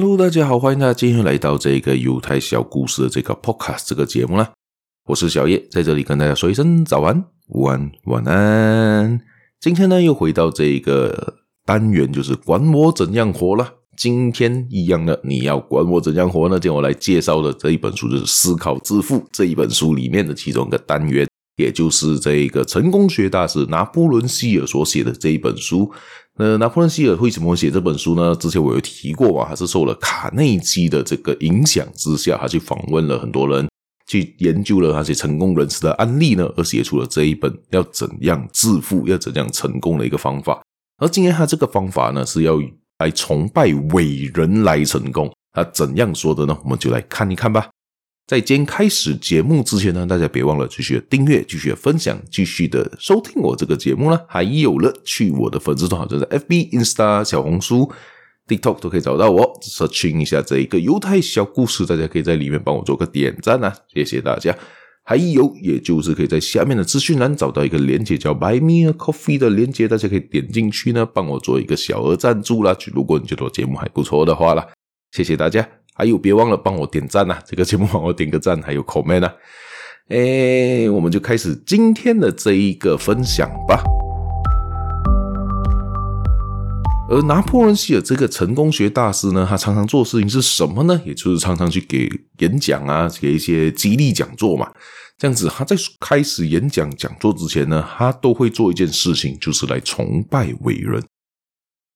Hello，大家好，欢迎大家今天来到这个犹太小故事的这个 Podcast 这个节目啦。我是小叶，在这里跟大家说一声早安、午安、晚安。今天呢，又回到这个单元，就是管我怎样活了。今天一样的，你要管我怎样活呢？今天我来介绍的这一本书就是《思考致富》这一本书里面的其中一个单元，也就是这个成功学大师拿破仑希尔所写的这一本书。那拿破仑希尔为什么写这本书呢？之前我有提过嘛，他是受了卡内基的这个影响之下，他去访问了很多人，去研究了那些成功人士的案例呢，而写出了这一本要怎样致富、要怎样成功的一个方法。而今天他这个方法呢，是要来崇拜伟人来成功。他怎样说的呢？我们就来看一看吧。在今天开始节目之前呢，大家别忘了继续订阅、继续分享、继续的收听我这个节目呢。还有了，去我的粉丝团，就是 FB、Insta、小红书、TikTok 都可以找到我 search 一下这一个犹太小故事，大家可以在里面帮我做个点赞啊，谢谢大家。还有，也就是可以在下面的资讯栏找到一个链接，叫 Buy Me a Coffee 的链接，大家可以点进去呢，帮我做一个小额赞助啦。如果你觉得我节目还不错的话啦，谢谢大家。还有，别忘了帮我点赞呐！这个节目帮我点个赞，还有 comment 啊！诶，我们就开始今天的这一个分享吧。而拿破仑希尔这个成功学大师呢，他常常做事情是什么呢？也就是常常去给演讲啊，给一些激励讲座嘛。这样子，他在开始演讲讲座之前呢，他都会做一件事情，就是来崇拜伟人。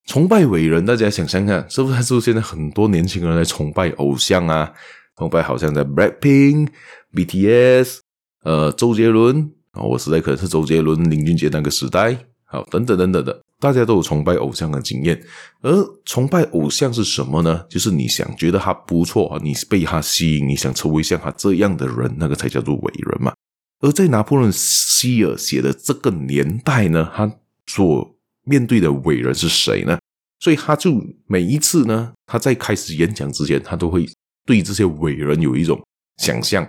崇拜伟人，大家想想看，是不是？是不是现在很多年轻人在崇拜偶像啊？崇拜好像在 Blackpink、BTS，呃，周杰伦啊，我时代可能是周杰伦、林俊杰那个时代，好，等等等等的，大家都有崇拜偶像的经验。而崇拜偶像是什么呢？就是你想觉得他不错啊，你被他吸引，你想成为像他这样的人，那个才叫做伟人嘛。而在拿破仑希尔写的这个年代呢，他所面对的伟人是谁呢？所以他就每一次呢，他在开始演讲之前，他都会对这些伟人有一种想象。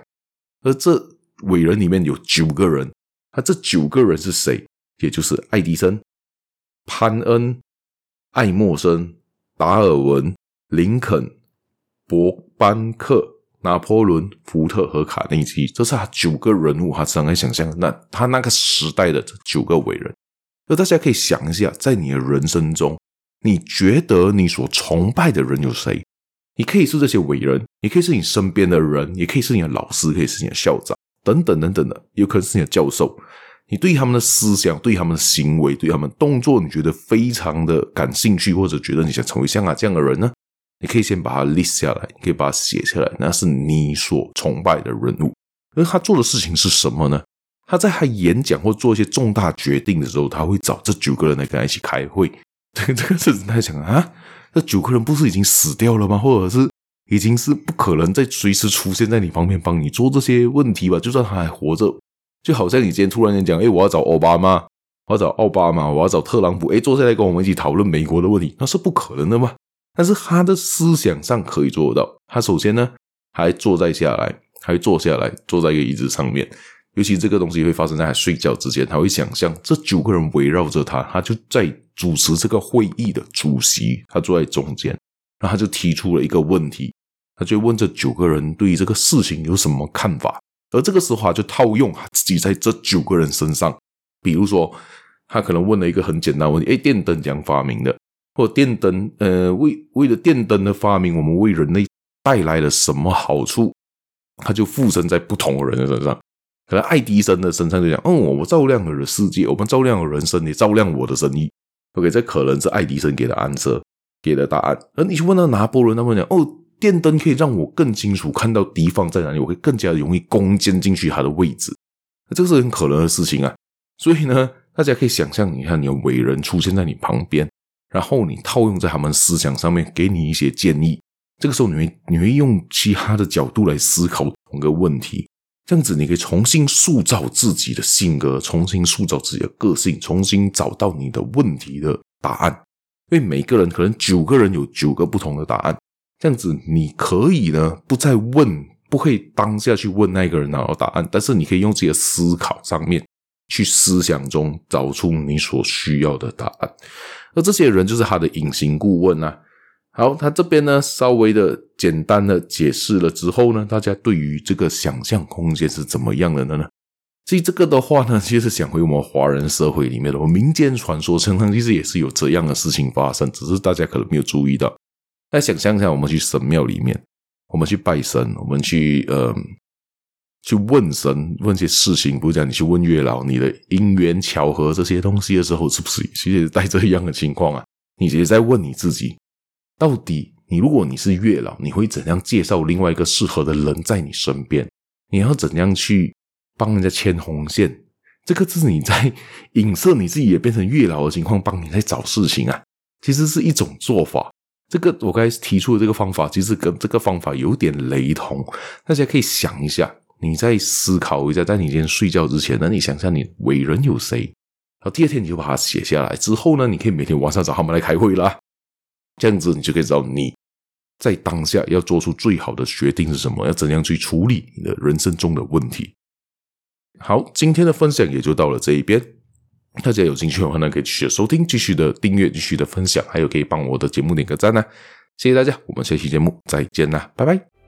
而这伟人里面有九个人，他这九个人是谁？也就是爱迪生、潘恩、爱默生、达尔文、林肯、伯班克、拿破仑、福特和卡内基。这是他九个人物，他常常想象那他那个时代的这九个伟人。那大家可以想一下，在你的人生中，你觉得你所崇拜的人有谁？你可以是这些伟人，也可以是你身边的人，也可以是你的老师，可以是你的校长，等等等等的，有可能是你的教授。你对他们的思想、对他们的行为、对他们动作，你觉得非常的感兴趣，或者觉得你想成为像他这样的人呢？你可以先把它 list 下来，你可以把它写下来，那是你所崇拜的人物。而他做的事情是什么呢？他在他演讲或做一些重大决定的时候，他会找这九个人来跟他一起开会。这 个这个事情，他想啊，这九个人不是已经死掉了吗？或者是已经是不可能再随时出现在你旁边帮你做这些问题吧？就算他还活着，就好像你今天突然间讲，哎，我要找奥巴马，我要找奥巴马，我要找特朗普，哎，坐下来跟我们一起讨论美国的问题，那是不可能的嘛。但是他的思想上可以做得到。他首先呢，还坐在下来，还坐下来，坐在一个椅子上面。尤其这个东西会发生在他睡觉之前，他会想象这九个人围绕着他，他就在主持这个会议的主席，他坐在中间，然后他就提出了一个问题，他就问这九个人对于这个事情有什么看法，而这个时候他就套用他自己在这九个人身上，比如说他可能问了一个很简单问题，诶，电灯怎样发明的？或者电灯，呃，为为了电灯的发明，我们为人类带来了什么好处？他就附身在不同的人的身上。可能爱迪生的身上就讲，哦，我照亮了世界，我们照亮了人生，也照亮我的生意。OK，这可能是爱迪生给的 answer，给的答案。而你去问到拿破仑，他们讲，哦，电灯可以让我更清楚看到敌方在哪里，我会更加容易攻坚进去他的位置。这个是很可能的事情啊。所以呢，大家可以想象，你看，你有伟人出现在你旁边，然后你套用在他们思想上面，给你一些建议。这个时候，你会你会用其他的角度来思考同个问题。这样子，你可以重新塑造自己的性格，重新塑造自己的个性，重新找到你的问题的答案。因为每个人可能九个人有九个不同的答案。这样子，你可以呢不再问，不会当下去问那个人拿到答案，但是你可以用自己的思考上面去思想中找出你所需要的答案。而这些人就是他的隐形顾问啊。好，他这边呢稍微的简单的解释了之后呢，大家对于这个想象空间是怎么样的呢？所以这个的话呢，其实想回我们华人社会里面的民间传说，常常其实也是有这样的事情发生，只是大家可能没有注意到。那想象一下，我们去神庙里面，我们去拜神，我们去呃去问神问些事情，不是讲你去问月老，你的因缘巧合这些东西的时候，是不是其实带着一样的情况啊？你也在问你自己。到底你如果你是月老，你会怎样介绍另外一个适合的人在你身边？你要怎样去帮人家牵红线？这个是你在影射你自己也变成月老的情况，帮你在找事情啊。其实是一种做法。这个我刚才提出的这个方法，其实跟这个方法有点雷同。大家可以想一下，你再思考一下，在你今天睡觉之前呢，你想想你伟人有谁？然后第二天你就把它写下来。之后呢，你可以每天晚上找他们来开会啦。这样子，你就可以知道你在当下要做出最好的决定是什么，要怎样去处理你的人生中的问题。好，今天的分享也就到了这一边。大家有兴趣的话呢，可以继续收听、继续的订阅、继续的分享，还有可以帮我的节目点个赞呢。谢谢大家，我们下期节目再见啦，拜拜。